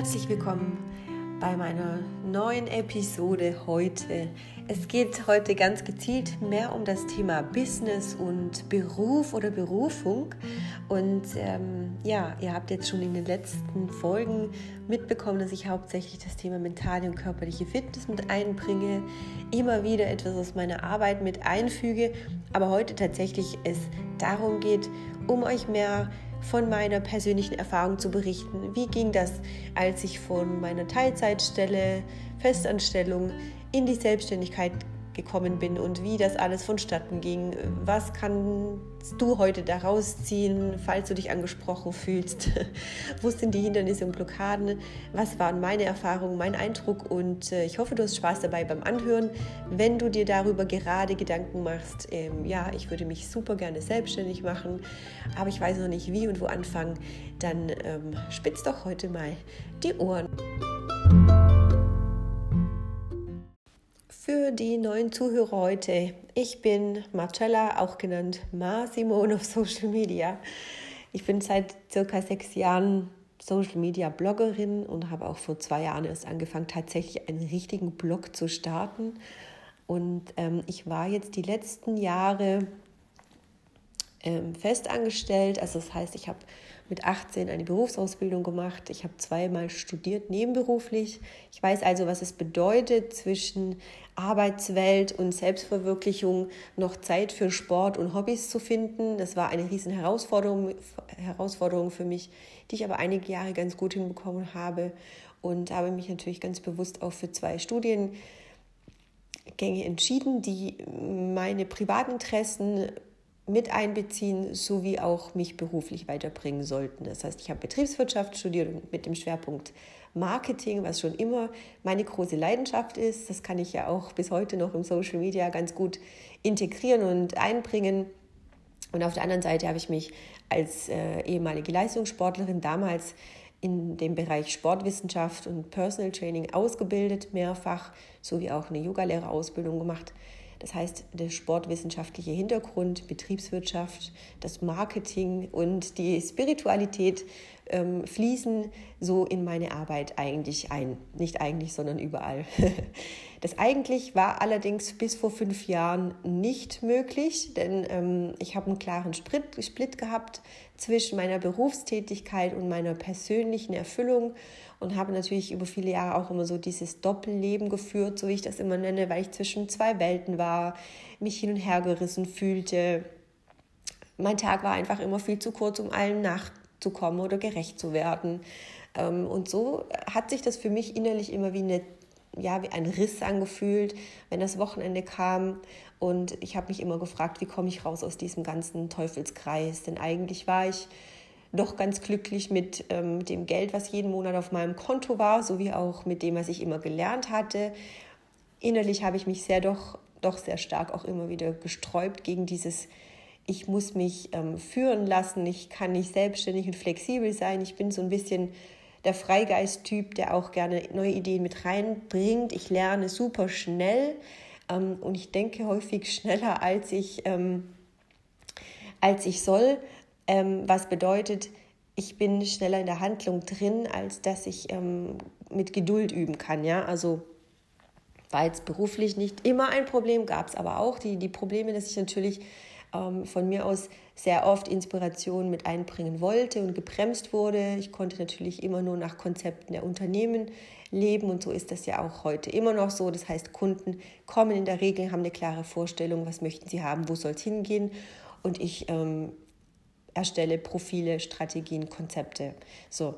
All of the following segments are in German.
Herzlich willkommen bei meiner neuen Episode heute. Es geht heute ganz gezielt mehr um das Thema Business und Beruf oder Berufung. Und ähm, ja, ihr habt jetzt schon in den letzten Folgen mitbekommen, dass ich hauptsächlich das Thema mentale und körperliche Fitness mit einbringe, immer wieder etwas aus meiner Arbeit mit einfüge, aber heute tatsächlich es darum geht, um euch mehr von meiner persönlichen Erfahrung zu berichten. Wie ging das, als ich von meiner Teilzeitstelle, Festanstellung in die Selbstständigkeit gekommen bin und wie das alles vonstatten ging. Was kannst du heute daraus ziehen, falls du dich angesprochen fühlst? Wo sind die Hindernisse und Blockaden? Was waren meine Erfahrungen, mein Eindruck? Und äh, ich hoffe, du hast Spaß dabei beim Anhören. Wenn du dir darüber gerade Gedanken machst, ähm, ja, ich würde mich super gerne selbstständig machen, aber ich weiß noch nicht wie und wo anfangen, dann ähm, spitz doch heute mal die Ohren. Für die neuen Zuhörer heute. Ich bin Marcella, auch genannt Ma Simone auf Social Media. Ich bin seit circa sechs Jahren Social Media Bloggerin und habe auch vor zwei Jahren erst angefangen, tatsächlich einen richtigen Blog zu starten. Und ähm, ich war jetzt die letzten Jahre ähm, festangestellt. Also das heißt, ich habe mit 18 eine Berufsausbildung gemacht. Ich habe zweimal studiert nebenberuflich. Ich weiß also, was es bedeutet, zwischen Arbeitswelt und Selbstverwirklichung noch Zeit für Sport und Hobbys zu finden. Das war eine riesen Herausforderung, Herausforderung für mich, die ich aber einige Jahre ganz gut hinbekommen habe und habe mich natürlich ganz bewusst auch für zwei Studiengänge entschieden, die meine Privatinteressen mit einbeziehen, sowie auch mich beruflich weiterbringen sollten. Das heißt, ich habe Betriebswirtschaft studiert mit dem Schwerpunkt Marketing, was schon immer meine große Leidenschaft ist. Das kann ich ja auch bis heute noch im Social Media ganz gut integrieren und einbringen. Und auf der anderen Seite habe ich mich als äh, ehemalige Leistungssportlerin damals in dem Bereich Sportwissenschaft und Personal Training ausgebildet, mehrfach, sowie auch eine Yogalehrerausbildung gemacht. Das heißt, der sportwissenschaftliche Hintergrund, Betriebswirtschaft, das Marketing und die Spiritualität ähm, fließen so in meine Arbeit eigentlich ein. Nicht eigentlich, sondern überall. Das eigentlich war allerdings bis vor fünf Jahren nicht möglich, denn ähm, ich habe einen klaren Split, Split gehabt zwischen meiner Berufstätigkeit und meiner persönlichen Erfüllung und habe natürlich über viele Jahre auch immer so dieses Doppelleben geführt, so wie ich das immer nenne, weil ich zwischen zwei Welten war, mich hin und her gerissen fühlte. Mein Tag war einfach immer viel zu kurz, um allen nachzukommen oder gerecht zu werden. Ähm, und so hat sich das für mich innerlich immer wie eine ja, wie ein Riss angefühlt, wenn das Wochenende kam. Und ich habe mich immer gefragt, wie komme ich raus aus diesem ganzen Teufelskreis? Denn eigentlich war ich doch ganz glücklich mit ähm, dem Geld, was jeden Monat auf meinem Konto war, sowie auch mit dem, was ich immer gelernt hatte. Innerlich habe ich mich sehr doch, doch sehr stark auch immer wieder gesträubt gegen dieses ich muss mich ähm, führen lassen, ich kann nicht selbstständig und flexibel sein. Ich bin so ein bisschen der Freigeist-Typ, der auch gerne neue Ideen mit reinbringt. Ich lerne super schnell ähm, und ich denke häufig schneller, als ich, ähm, als ich soll, ähm, was bedeutet, ich bin schneller in der Handlung drin, als dass ich ähm, mit Geduld üben kann. Ja? Also war jetzt beruflich nicht immer ein Problem, gab es aber auch die, die Probleme, dass ich natürlich ähm, von mir aus sehr oft Inspiration mit einbringen wollte und gebremst wurde. Ich konnte natürlich immer nur nach Konzepten der Unternehmen leben und so ist das ja auch heute immer noch so. Das heißt, Kunden kommen in der Regel, haben eine klare Vorstellung, was möchten sie haben, wo soll es hingehen und ich ähm, erstelle Profile, Strategien, Konzepte. So,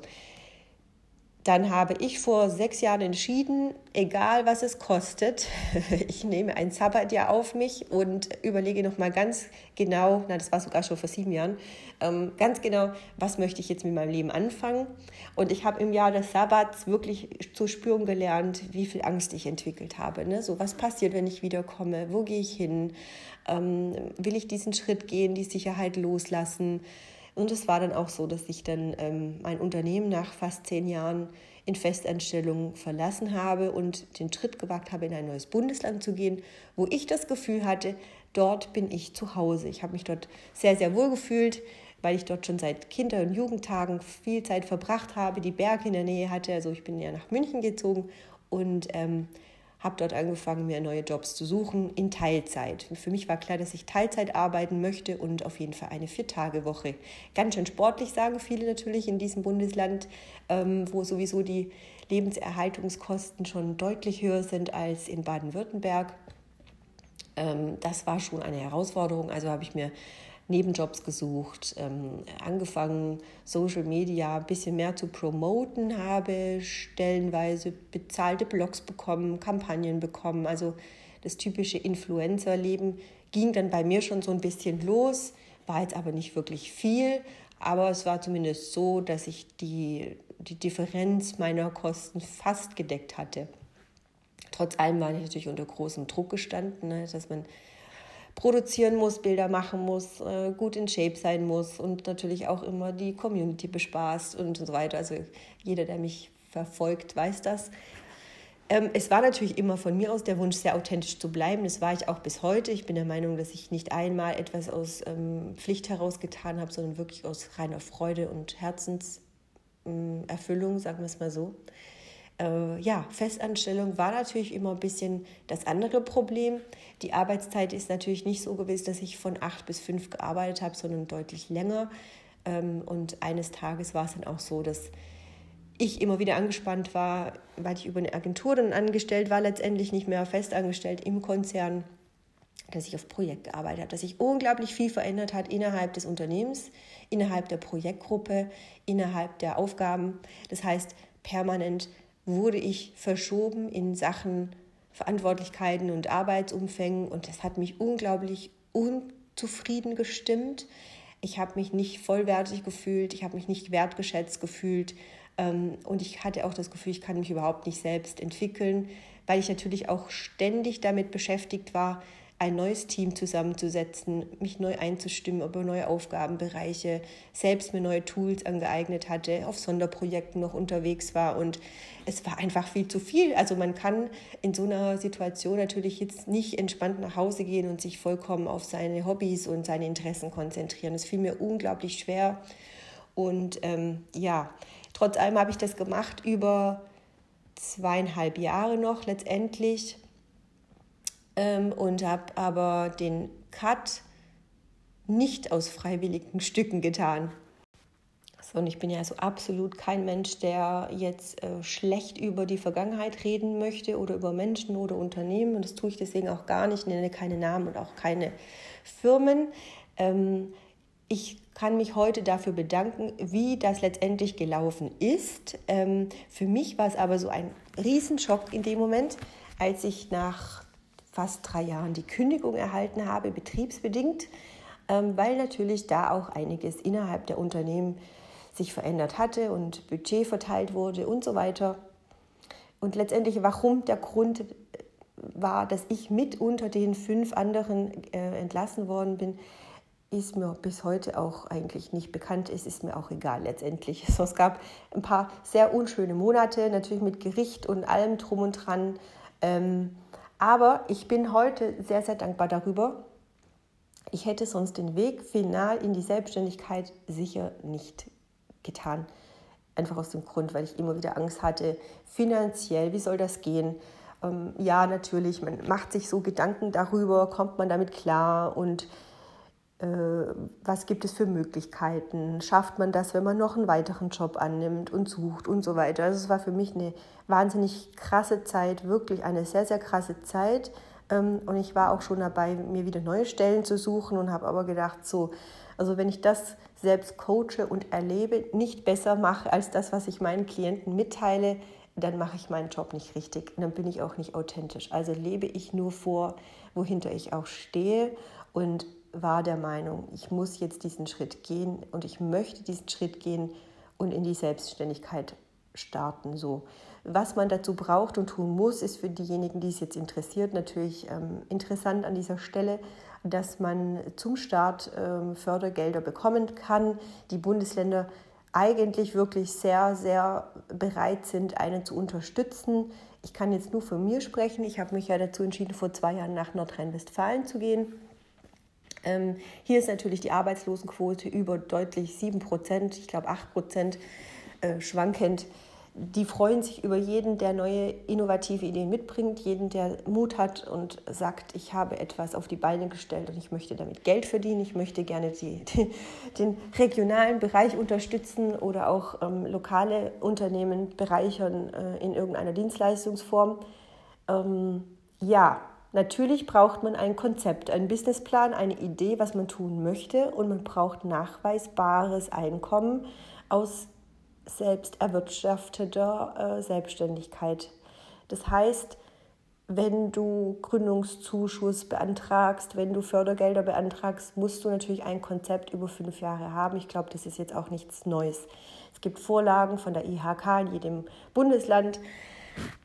dann habe ich vor sechs Jahren entschieden, egal was es kostet, ich nehme ein Sabbatjahr auf mich und überlege nochmal ganz genau, na das war sogar schon vor sieben Jahren, ähm, ganz genau, was möchte ich jetzt mit meinem Leben anfangen. Und ich habe im Jahr des Sabbats wirklich zu spüren gelernt, wie viel Angst ich entwickelt habe. Ne? So, was passiert, wenn ich wiederkomme? Wo gehe ich hin? Ähm, will ich diesen Schritt gehen, die Sicherheit loslassen? Und es war dann auch so, dass ich dann ähm, mein Unternehmen nach fast zehn Jahren in Festanstellung verlassen habe und den Schritt gewagt habe, in ein neues Bundesland zu gehen, wo ich das Gefühl hatte, dort bin ich zu Hause. Ich habe mich dort sehr, sehr wohl gefühlt, weil ich dort schon seit Kinder- und Jugendtagen viel Zeit verbracht habe, die Berge in der Nähe hatte. Also ich bin ja nach München gezogen und ähm, habe dort angefangen, mir neue Jobs zu suchen in Teilzeit. Für mich war klar, dass ich Teilzeit arbeiten möchte und auf jeden Fall eine Vier-Tage-Woche. Ganz schön sportlich, sagen viele natürlich in diesem Bundesland, ähm, wo sowieso die Lebenserhaltungskosten schon deutlich höher sind als in Baden-Württemberg. Ähm, das war schon eine Herausforderung. Also habe ich mir Nebenjobs gesucht, ähm, angefangen, Social Media ein bisschen mehr zu promoten, habe stellenweise bezahlte Blogs bekommen, Kampagnen bekommen. Also das typische Influencer-Leben ging dann bei mir schon so ein bisschen los, war jetzt aber nicht wirklich viel. Aber es war zumindest so, dass ich die, die Differenz meiner Kosten fast gedeckt hatte. Trotz allem war ich natürlich unter großem Druck gestanden, ne, dass man produzieren muss, Bilder machen muss, äh, gut in Shape sein muss und natürlich auch immer die Community bespaßt und so weiter. Also jeder, der mich verfolgt, weiß das. Ähm, es war natürlich immer von mir aus der Wunsch, sehr authentisch zu bleiben. Das war ich auch bis heute. Ich bin der Meinung, dass ich nicht einmal etwas aus ähm, Pflicht heraus getan habe, sondern wirklich aus reiner Freude und Herzenserfüllung, sagen wir es mal so. Äh, ja, Festanstellung war natürlich immer ein bisschen das andere Problem. Die Arbeitszeit ist natürlich nicht so gewesen, dass ich von acht bis fünf gearbeitet habe, sondern deutlich länger. Ähm, und eines Tages war es dann auch so, dass ich immer wieder angespannt war, weil ich über eine Agentur dann angestellt war, letztendlich nicht mehr festangestellt im Konzern, dass ich auf Projekt gearbeitet habe, dass sich unglaublich viel verändert hat innerhalb des Unternehmens, innerhalb der Projektgruppe, innerhalb der Aufgaben. Das heißt, permanent wurde ich verschoben in Sachen Verantwortlichkeiten und Arbeitsumfängen und das hat mich unglaublich unzufrieden gestimmt. Ich habe mich nicht vollwertig gefühlt, ich habe mich nicht wertgeschätzt gefühlt ähm, und ich hatte auch das Gefühl, ich kann mich überhaupt nicht selbst entwickeln, weil ich natürlich auch ständig damit beschäftigt war, ein neues Team zusammenzusetzen, mich neu einzustimmen über neue Aufgabenbereiche, selbst mir neue Tools angeeignet hatte, auf Sonderprojekten noch unterwegs war und es war einfach viel zu viel. Also man kann in so einer Situation natürlich jetzt nicht entspannt nach Hause gehen und sich vollkommen auf seine Hobbys und seine Interessen konzentrieren. Es fiel mir unglaublich schwer und ähm, ja, trotz allem habe ich das gemacht über zweieinhalb Jahre noch letztendlich ähm, und habe aber den Cut nicht aus freiwilligen Stücken getan. So, und ich bin ja so absolut kein Mensch, der jetzt äh, schlecht über die Vergangenheit reden möchte oder über Menschen oder Unternehmen. Und das tue ich deswegen auch gar nicht, nenne keine Namen und auch keine Firmen. Ähm, ich kann mich heute dafür bedanken, wie das letztendlich gelaufen ist. Ähm, für mich war es aber so ein Riesenschock in dem Moment, als ich nach fast drei Jahren die Kündigung erhalten habe, betriebsbedingt, ähm, weil natürlich da auch einiges innerhalb der Unternehmen sich verändert hatte und Budget verteilt wurde und so weiter. Und letztendlich, warum der Grund äh, war, dass ich mit unter den fünf anderen äh, entlassen worden bin, ist mir bis heute auch eigentlich nicht bekannt. Es ist mir auch egal letztendlich. es gab ein paar sehr unschöne Monate, natürlich mit Gericht und allem drum und dran. Ähm, aber ich bin heute sehr, sehr dankbar darüber. Ich hätte sonst den Weg final in die Selbstständigkeit sicher nicht getan. Einfach aus dem Grund, weil ich immer wieder Angst hatte, finanziell, wie soll das gehen? Ähm, ja, natürlich, man macht sich so Gedanken darüber, kommt man damit klar und was gibt es für Möglichkeiten? Schafft man das, wenn man noch einen weiteren Job annimmt und sucht und so weiter? Also es war für mich eine wahnsinnig krasse Zeit, wirklich eine sehr, sehr krasse Zeit. Ähm, und ich war auch schon dabei, mir wieder neue Stellen zu suchen und habe aber gedacht, so, also wenn ich das selbst coache und erlebe, nicht besser mache als das, was ich meinen Klienten mitteile, dann mache ich meinen Job nicht richtig. Dann bin ich auch nicht authentisch. Also lebe ich nur vor, wohinter ich auch stehe und war der Meinung, ich muss jetzt diesen Schritt gehen und ich möchte diesen Schritt gehen und in die Selbstständigkeit starten. So. Was man dazu braucht und tun muss, ist für diejenigen, die es jetzt interessiert, natürlich ähm, interessant an dieser Stelle, dass man zum Start ähm, Fördergelder bekommen kann. Die Bundesländer eigentlich wirklich sehr, sehr bereit sind, einen zu unterstützen. Ich kann jetzt nur von mir sprechen. Ich habe mich ja dazu entschieden, vor zwei Jahren nach Nordrhein-Westfalen zu gehen Ähm, hier ist natürlich die Arbeitslosenquote über deutlich 7 Prozent, ich glaube 8 Prozent äh, schwankend die freuen sich über jeden, der neue innovative Ideen mitbringt, jeden, der Mut hat und sagt, ich habe etwas auf die Beine gestellt und ich möchte damit Geld verdienen, ich möchte gerne die, die, den regionalen Bereich unterstützen oder auch ähm, lokale Unternehmen bereichern äh, in irgendeiner Dienstleistungsform. Ähm, ja, natürlich braucht man ein Konzept, einen Businessplan, eine Idee, was man tun möchte und man braucht nachweisbares Einkommen aus selbst erwirtschafteter äh, Selbstständigkeit. Das heißt, wenn du Gründungszuschuss beantragst, wenn du Fördergelder beantragst, musst du natürlich ein Konzept über fünf Jahre haben. Ich glaube, das ist jetzt auch nichts Neues. Es gibt Vorlagen von der IHK in jedem Bundesland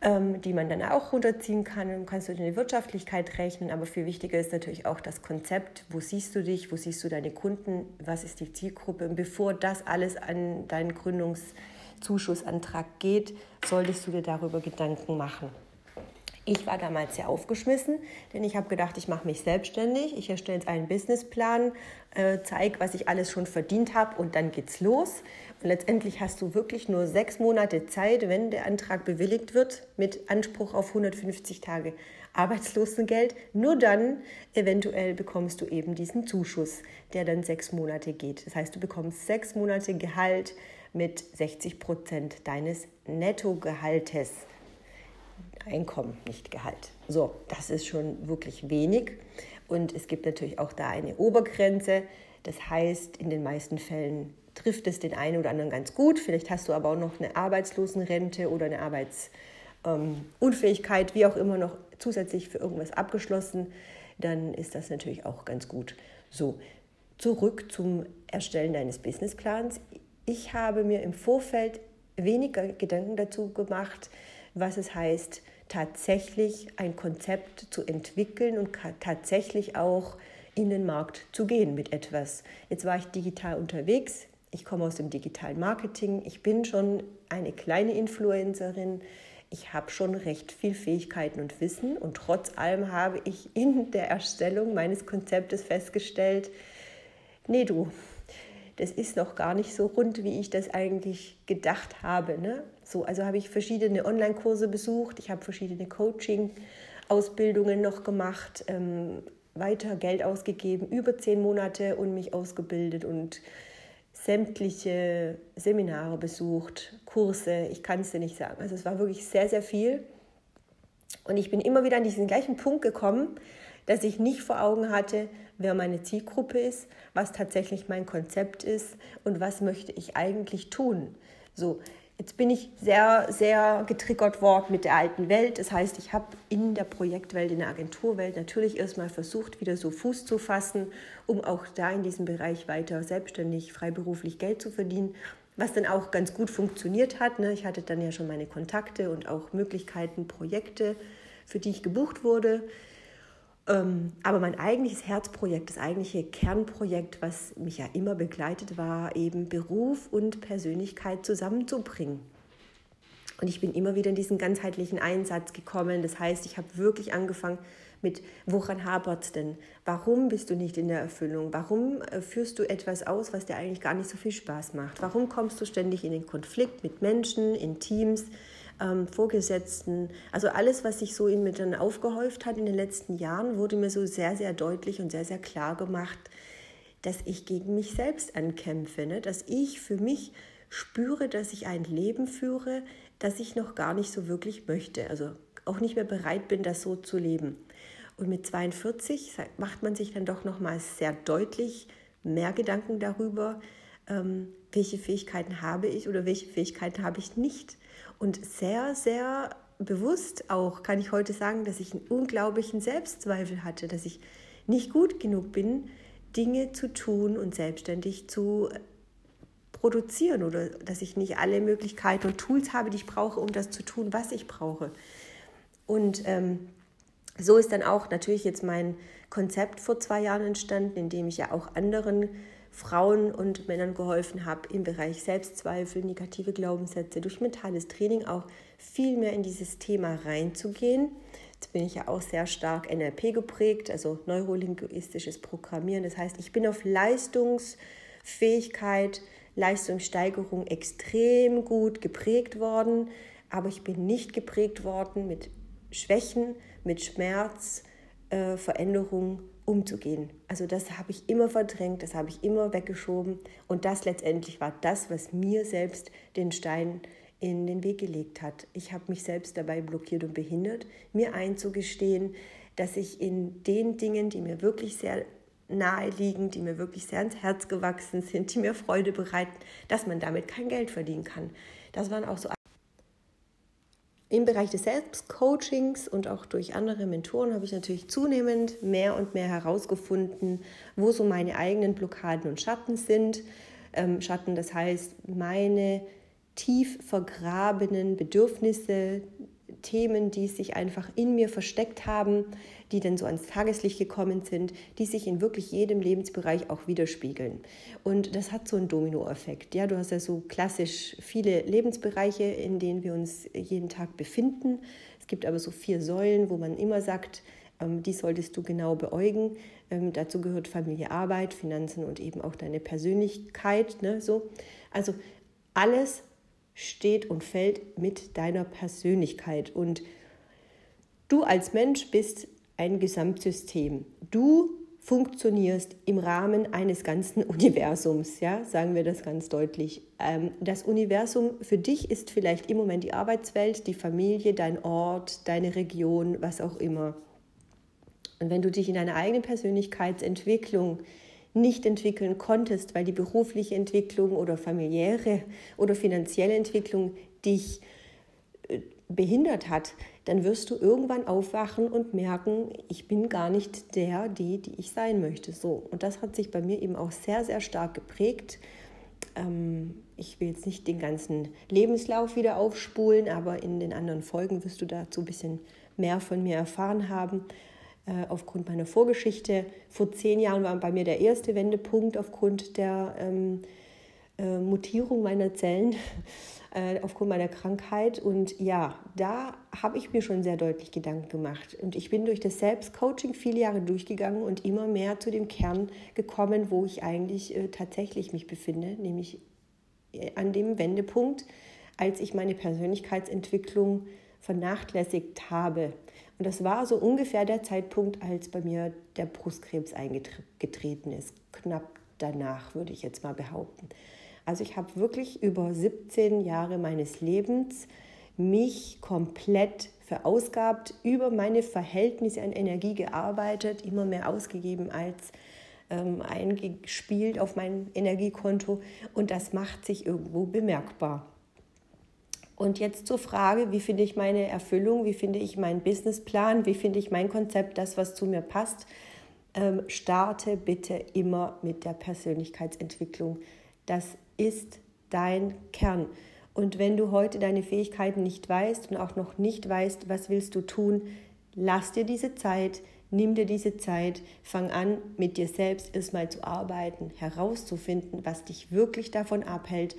ähm, die man dann auch runterziehen kann. Dann kannst du in die Wirtschaftlichkeit rechnen, aber viel wichtiger ist natürlich auch das Konzept. Wo siehst du dich? Wo siehst du deine Kunden? Was ist die Zielgruppe? Und bevor das alles an deinen Gründungszuschussantrag geht, solltest du dir darüber Gedanken machen. Ich war damals sehr aufgeschmissen, denn ich habe gedacht, ich mache mich selbstständig, ich erstelle jetzt einen Businessplan, äh, zeige, was ich alles schon verdient habe und dann geht's los. Letztendlich hast du wirklich nur sechs Monate Zeit, wenn der Antrag bewilligt wird, mit Anspruch auf 150 Tage Arbeitslosengeld. Nur dann eventuell bekommst du eben diesen Zuschuss, der dann sechs Monate geht. Das heißt, du bekommst sechs Monate Gehalt mit 60 Prozent deines Nettogehaltes. Einkommen, nicht Gehalt. So, das ist schon wirklich wenig. Und es gibt natürlich auch da eine Obergrenze. Das heißt, in den meisten Fällen trifft es den einen oder anderen ganz gut. Vielleicht hast du aber auch noch eine Arbeitslosenrente oder eine Arbeitsunfähigkeit, ähm, wie auch immer, noch zusätzlich für irgendwas abgeschlossen. Dann ist das natürlich auch ganz gut. So, zurück zum Erstellen deines Businessplans. Ich habe mir im Vorfeld weniger Gedanken dazu gemacht, was es heißt, tatsächlich ein Konzept zu entwickeln und tatsächlich auch in den Markt zu gehen mit etwas. Jetzt war ich digital unterwegs. Ich komme aus dem digitalen Marketing. Ich bin schon eine kleine Influencerin. Ich habe schon recht viel Fähigkeiten und Wissen und trotz allem habe ich in der Erstellung meines Konzeptes festgestellt, nee du, das ist noch gar nicht so rund, wie ich das eigentlich gedacht habe. Ne? So, also habe ich verschiedene Online-Kurse besucht, ich habe verschiedene Coaching-Ausbildungen noch gemacht, ähm, weiter Geld ausgegeben, über zehn Monate und mich ausgebildet und sämtliche Seminare besucht, Kurse, ich kann es dir nicht sagen. Also es war wirklich sehr, sehr viel. Und ich bin immer wieder an diesen gleichen Punkt gekommen, dass ich nicht vor Augen hatte, wer meine Zielgruppe ist, was tatsächlich mein Konzept ist und was möchte ich eigentlich tun. So, jetzt bin ich sehr, sehr getriggert worden mit der alten Welt. Das heißt, ich habe in der Projektwelt, in der Agenturwelt natürlich erstmal versucht, wieder so Fuß zu fassen, um auch da in diesem Bereich weiter selbstständig, freiberuflich Geld zu verdienen was dann auch ganz gut funktioniert hat. Ne? Ich hatte dann ja schon meine Kontakte und auch Möglichkeiten, Projekte, für die ich gebucht wurde. Ähm, aber mein eigentliches Herzprojekt, das eigentliche Kernprojekt, was mich ja immer begleitet, war eben Beruf und Persönlichkeit zusammenzubringen. Und ich bin immer wieder in diesen ganzheitlichen Einsatz gekommen. Das heißt, ich habe wirklich angefangen mit, woran hapert es denn? Warum bist du nicht in der Erfüllung? Warum äh, führst du etwas aus, was dir eigentlich gar nicht so viel Spaß macht? Warum kommst du ständig in den Konflikt mit Menschen, in Teams? Ähm, Vorgesetzten. Also alles, was sich so in mir dann aufgehäuft hat in den letzten Jahren, wurde mir so sehr, sehr deutlich und sehr, sehr klar gemacht, dass ich gegen mich selbst ankämpfe, ne? dass ich für mich spüre, dass ich ein Leben führe, das ich noch gar nicht so wirklich möchte. Also auch nicht mehr bereit bin, das so zu leben. Und mit 42 macht man sich dann doch nochmals sehr deutlich mehr Gedanken darüber, ähm, welche Fähigkeiten habe ich oder welche Fähigkeiten habe ich nicht und sehr, sehr bewusst auch kann ich heute sagen, dass ich einen unglaublichen Selbstzweifel hatte, dass ich nicht gut genug bin, Dinge zu tun und selbstständig zu produzieren oder dass ich nicht alle Möglichkeiten und Tools habe, die ich brauche, um das zu tun, was ich brauche. Und ähm, so ist dann auch natürlich jetzt mein Konzept vor zwei Jahren entstanden, in dem ich ja auch anderen Frauen und Männern geholfen habe im Bereich Selbstzweifel, negative Glaubenssätze, durch mentales Training auch viel mehr in dieses Thema reinzugehen, Jetzt bin ich ja auch sehr stark NLP geprägt, also neurolinguistisches Programmieren. Das heißt, ich bin auf Leistungsfähigkeit, Leistungssteigerung extrem gut geprägt worden, aber ich bin nicht geprägt worden mit Schwächen, mit Schmerz, äh, Veränderung umzugehen. Also das habe ich immer verdrängt, das habe ich immer weggeschoben und das letztendlich war das, was mir selbst den Stein in den Weg gelegt hat. Ich habe mich selbst dabei blockiert und behindert, mir einzugestehen, dass ich in den Dingen, die mir wirklich sehr nahe liegen, die mir wirklich sehr ins Herz gewachsen sind, die mir Freude bereiten, dass man damit kein Geld verdienen kann. Das waren auch so im Bereich des Selbstcoachings und auch durch andere Mentoren habe ich natürlich zunehmend mehr und mehr herausgefunden, wo so meine eigenen Blockaden und Schatten sind. Ähm, Schatten, das heißt meine tief vergrabenen Bedürfnisse, Themen, die sich einfach in mir versteckt haben, die dann so ans Tageslicht gekommen sind, die sich in wirklich jedem Lebensbereich auch widerspiegeln. Und das hat so einen Dominoeffekt. Ja, du hast ja so klassisch viele Lebensbereiche, in denen wir uns jeden Tag befinden. Es gibt aber so vier Säulen, wo man immer sagt, ähm, die solltest du genau beäugen. Ähm, dazu gehört Familie, Arbeit, Finanzen und eben auch deine Persönlichkeit. Ne, so. Also alles steht und fällt mit deiner Persönlichkeit. Und du als Mensch bist ein Gesamtsystem. Du funktionierst im Rahmen eines ganzen Universums, ja, sagen wir das ganz deutlich. Ähm, das Universum für dich ist vielleicht im Moment die Arbeitswelt, die Familie, dein Ort, deine Region, was auch immer. Und wenn du dich in deiner eigenen Persönlichkeitsentwicklung nicht entwickeln konntest, weil die berufliche Entwicklung oder familiäre oder finanzielle Entwicklung dich äh, behindert hat, dann wirst du irgendwann aufwachen und merken, ich bin gar nicht der, die, die ich sein möchte. So. Und das hat sich bei mir eben auch sehr, sehr stark geprägt. Ähm, ich will jetzt nicht den ganzen Lebenslauf wieder aufspulen, aber in den anderen Folgen wirst du dazu ein bisschen mehr von mir erfahren haben. Äh, aufgrund meiner Vorgeschichte. Vor zehn Jahren war bei mir der erste Wendepunkt aufgrund der ähm, äh, Mutierung meiner Zellen, äh, aufgrund meiner Krankheit. Und ja, da habe ich mir schon sehr deutlich Gedanken gemacht. Und ich bin durch das Selbstcoaching viele Jahre durchgegangen und immer mehr zu dem Kern gekommen, wo ich eigentlich äh, tatsächlich mich befinde, nämlich äh, an dem Wendepunkt, als ich meine Persönlichkeitsentwicklung vernachlässigt habe. Und das war so ungefähr der Zeitpunkt, als bei mir der Brustkrebs eingetreten ist. Knapp danach, würde ich jetzt mal behaupten. Also ich habe wirklich über 17 Jahre meines Lebens mich komplett verausgabt, über meine Verhältnisse an Energie gearbeitet, immer mehr ausgegeben als ähm, eingespielt auf mein Energiekonto. Und das macht sich irgendwo bemerkbar. Und jetzt zur Frage, wie finde ich meine Erfüllung, wie finde ich meinen Businessplan, wie finde ich mein Konzept, das, was zu mir passt. Ähm, starte bitte immer mit der Persönlichkeitsentwicklung. Das ist dein Kern. Und wenn du heute deine Fähigkeiten nicht weißt und auch noch nicht weißt, was willst du tun, lass dir diese Zeit, nimm dir diese Zeit, fang an, mit dir selbst erstmal zu arbeiten, herauszufinden, was dich wirklich davon abhält,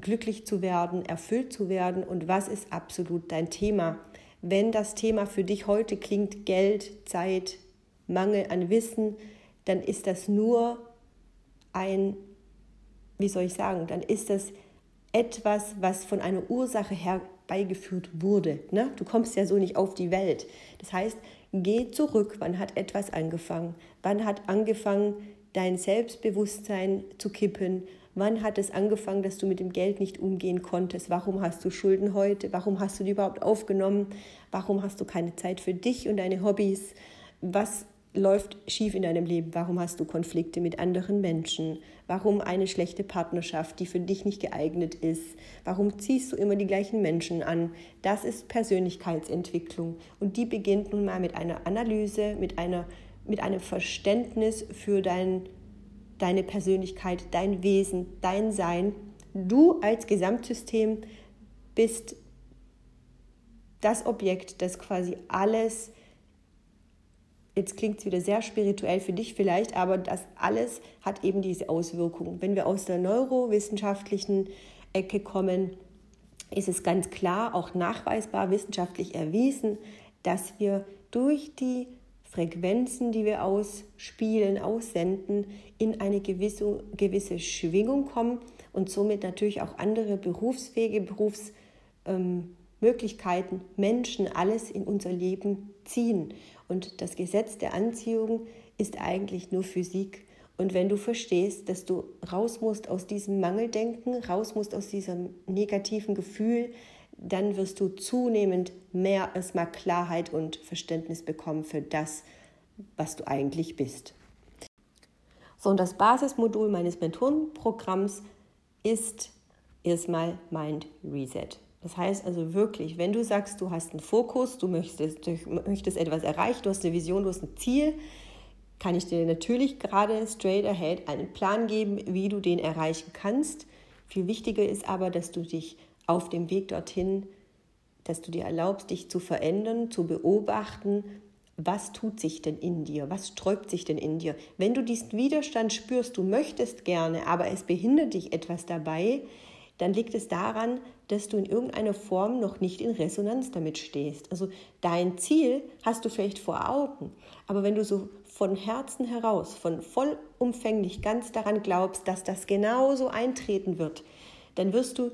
glücklich zu werden, erfüllt zu werden und was ist absolut dein Thema. Wenn das Thema für dich heute klingt Geld, Zeit, Mangel an Wissen, dann ist das nur ein, wie soll ich sagen, dann ist das etwas, was von einer Ursache herbeigeführt wurde. Ne? Du kommst ja so nicht auf die Welt. Das heißt, geh zurück, wann hat etwas angefangen? Wann hat angefangen, dein Selbstbewusstsein zu kippen? Wann hat es angefangen, dass du mit dem Geld nicht umgehen konntest? Warum hast du Schulden heute? Warum hast du die überhaupt aufgenommen? Warum hast du keine Zeit für dich und deine Hobbys? Was läuft schief in deinem Leben? Warum hast du Konflikte mit anderen Menschen? Warum eine schlechte Partnerschaft, die für dich nicht geeignet ist? Warum ziehst du immer die gleichen Menschen an? Das ist Persönlichkeitsentwicklung und die beginnt nun mal mit einer Analyse, mit einer mit einem Verständnis für dein deine Persönlichkeit, dein Wesen, dein Sein. Du als Gesamtsystem bist das Objekt, das quasi alles, jetzt klingt es wieder sehr spirituell für dich vielleicht, aber das alles hat eben diese Auswirkungen. Wenn wir aus der neurowissenschaftlichen Ecke kommen, ist es ganz klar, auch nachweisbar, wissenschaftlich erwiesen, dass wir durch die Frequenzen, die wir ausspielen, aussenden, in eine gewisse, gewisse Schwingung kommen und somit natürlich auch andere Berufswege, Berufsmöglichkeiten, ähm, Menschen, alles in unser Leben ziehen. Und das Gesetz der Anziehung ist eigentlich nur Physik. Und wenn du verstehst, dass du raus musst aus diesem Mangeldenken, raus musst aus diesem negativen Gefühl, dann wirst du zunehmend mehr erstmal Klarheit und Verständnis bekommen für das, was du eigentlich bist. So, und das Basismodul meines Mentorenprogramms ist erstmal Mind Reset. Das heißt also wirklich, wenn du sagst, du hast einen Fokus, du möchtest, du möchtest etwas erreichen, du hast eine Vision, du hast ein Ziel, kann ich dir natürlich gerade straight ahead einen Plan geben, wie du den erreichen kannst. Viel wichtiger ist aber, dass du dich auf dem Weg dorthin, dass du dir erlaubst, dich zu verändern, zu beobachten, was tut sich denn in dir, was sträubt sich denn in dir. Wenn du diesen Widerstand spürst, du möchtest gerne, aber es behindert dich etwas dabei, dann liegt es daran, dass du in irgendeiner Form noch nicht in Resonanz damit stehst. Also dein Ziel hast du vielleicht vor Augen, aber wenn du so von Herzen heraus, von vollumfänglich ganz daran glaubst, dass das genauso eintreten wird, dann wirst du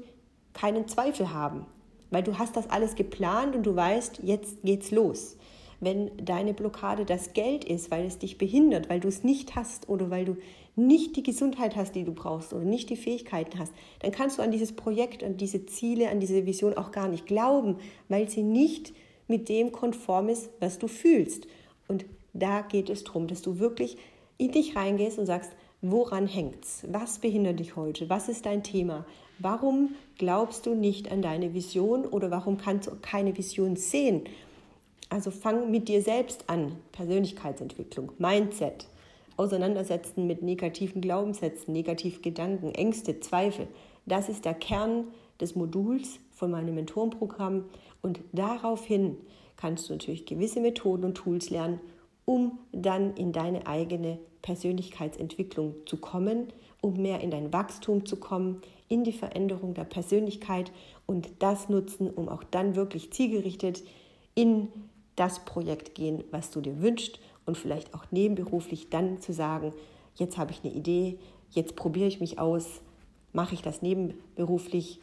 keinen Zweifel haben, weil du hast das alles geplant und du weißt, jetzt geht's los. Wenn deine Blockade das Geld ist, weil es dich behindert, weil du es nicht hast oder weil du nicht die Gesundheit hast, die du brauchst oder nicht die Fähigkeiten hast, dann kannst du an dieses Projekt, an diese Ziele, an diese Vision auch gar nicht glauben, weil sie nicht mit dem konform ist, was du fühlst. Und da geht es darum, dass du wirklich in dich reingehst und sagst, woran hängt's? Was behindert dich heute? Was ist dein Thema? Warum glaubst du nicht an deine Vision oder warum kannst du keine Vision sehen? Also fang mit dir selbst an. Persönlichkeitsentwicklung, Mindset, Auseinandersetzen mit negativen Glaubenssätzen, negativen Gedanken, Ängste, Zweifel. Das ist der Kern des Moduls von meinem Mentorenprogramm und daraufhin kannst du natürlich gewisse Methoden und Tools lernen, um dann in deine eigene Persönlichkeitsentwicklung zu kommen, um mehr in dein Wachstum zu kommen, in die Veränderung der Persönlichkeit und das nutzen, um auch dann wirklich zielgerichtet in das Projekt gehen, was du dir wünschst und vielleicht auch nebenberuflich dann zu sagen, jetzt habe ich eine Idee, jetzt probiere ich mich aus, mache ich das nebenberuflich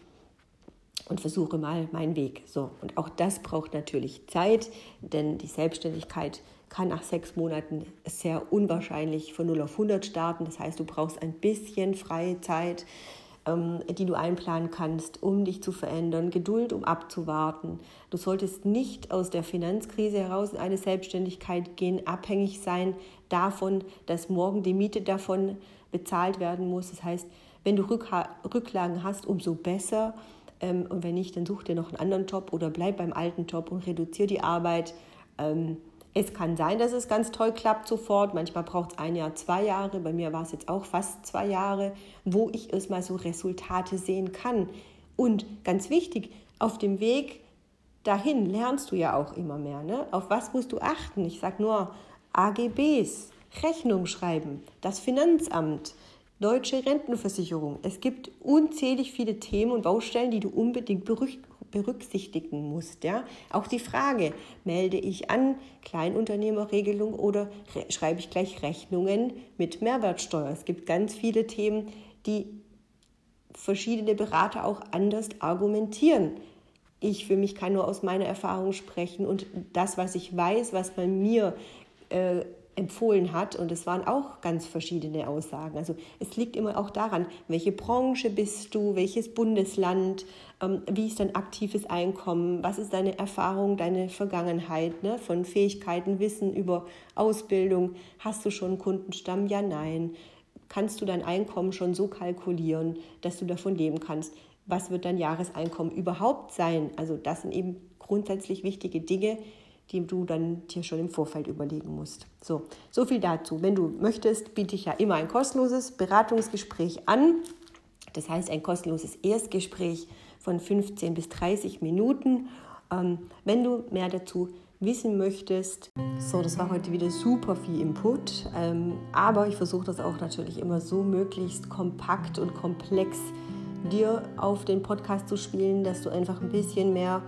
und versuche mal meinen Weg. So, und auch das braucht natürlich Zeit, denn die Selbstständigkeit kann nach sechs Monaten sehr unwahrscheinlich von 0 auf 100 starten. Das heißt, du brauchst ein bisschen freie Zeit, ähm, die du einplanen kannst, um dich zu verändern, Geduld, um abzuwarten. Du solltest nicht aus der Finanzkrise heraus in eine Selbstständigkeit gehen, abhängig sein davon, dass morgen die Miete davon bezahlt werden muss. Das heißt, wenn du Rücklagen hast, umso besser. Ähm, und wenn nicht, dann such dir noch einen anderen Job oder bleib beim alten Job und reduziere die Arbeit. Es kann sein, dass es ganz toll klappt sofort. Manchmal braucht es ein Jahr, zwei Jahre. Bei mir war es jetzt auch fast zwei Jahre, wo ich erstmal so Resultate sehen kann. Und ganz wichtig, auf dem Weg dahin lernst du ja auch immer mehr. Ne? Auf was musst du achten? Ich sage nur AGBs, Rechnung schreiben, das Finanzamt, deutsche Rentenversicherung. Es gibt unzählig viele Themen und Baustellen, die du unbedingt berücksichtigen musst. Ja? Auch die Frage, melde ich an Kleinunternehmerregelung oder schreibe ich gleich Rechnungen mit Mehrwertsteuer? Es gibt ganz viele Themen, die verschiedene Berater auch anders argumentieren. Ich für mich kann nur aus meiner Erfahrung sprechen und das, was ich weiß, was man mir äh, empfohlen hat. Und es waren auch ganz verschiedene Aussagen. Also es liegt immer auch daran, welche Branche bist du, welches Bundesland, ähm, wie ist dein aktives Einkommen, was ist deine Erfahrung, deine Vergangenheit ne, von Fähigkeiten, Wissen über Ausbildung. Hast du schon einen Kundenstamm? Ja, nein. Kannst du dein Einkommen schon so kalkulieren, dass du davon leben kannst? Was wird dein Jahreseinkommen überhaupt sein? Also das sind eben grundsätzlich wichtige Dinge, die du dann dir schon im Vorfeld überlegen musst. So, so viel dazu. Wenn du möchtest, biete ich ja immer ein kostenloses Beratungsgespräch an. Das heißt, ein kostenloses Erstgespräch von 15 bis 30 Minuten. Ähm, wenn du mehr dazu wissen möchtest. So, das war heute wieder super viel Input, ähm, aber ich versuche das auch natürlich immer so möglichst kompakt und komplex dir auf den Podcast zu spielen, dass du einfach ein bisschen mehr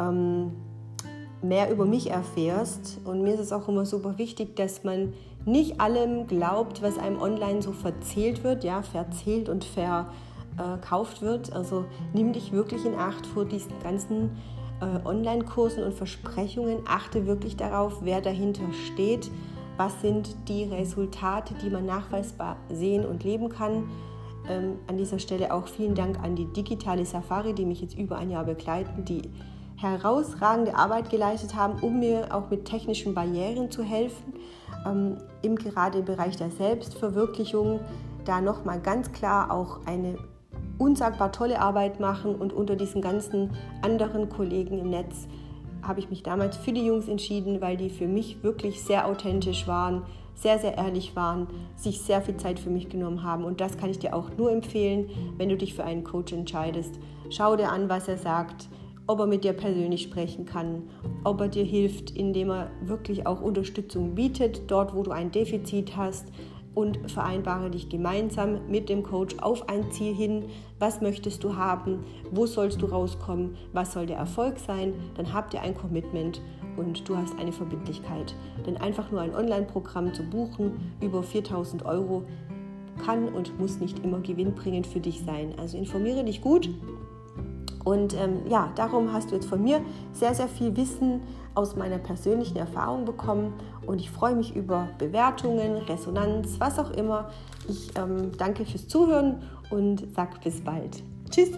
ähm, mehr über mich erfährst. Und mir ist es auch immer super wichtig, dass man nicht allem glaubt, was einem online so verzählt wird, ja, verzählt und verkauft wird. Also nimm dich wirklich in Acht vor diesen ganzen äh, Online-Kursen und Versprechungen. Achte wirklich darauf, wer dahinter steht. Was sind die Resultate, die man nachweisbar sehen und leben kann? Ähm, an dieser Stelle auch vielen Dank an die digitale Safari, die mich jetzt über ein Jahr begleiten, die herausragende Arbeit geleistet haben, um mir auch mit technischen Barrieren zu helfen, ähm, im gerade im Bereich der Selbstverwirklichung da nochmal ganz klar auch eine unsagbar tolle Arbeit machen und unter diesen ganzen anderen Kollegen im Netz habe ich mich damals für die Jungs entschieden, weil die für mich wirklich sehr authentisch waren, sehr, sehr ehrlich waren, sich sehr viel Zeit für mich genommen haben. Und das kann ich dir auch nur empfehlen, wenn du dich für einen Coach entscheidest. Schau dir an, was er sagt, ob er mit dir persönlich sprechen kann, ob er dir hilft, indem er wirklich auch Unterstützung bietet, dort wo du ein Defizit hast und vereinbare dich gemeinsam mit dem Coach auf ein Ziel hin. Was möchtest du haben? Wo sollst du rauskommen? Was soll der Erfolg sein? Dann habt ihr ein Commitment und du hast eine Verbindlichkeit. Denn einfach nur ein Online-Programm zu buchen über 4000 Euro kann und muss nicht immer gewinnbringend für dich sein. Also informiere dich gut und ähm, ja, darum hast du jetzt von mir sehr, sehr viel Wissen aus meiner persönlichen Erfahrung bekommen. Und ich freue mich über Bewertungen, Resonanz, was auch immer. Ich ähm, danke fürs Zuhören und sag bis bald. Tschüss.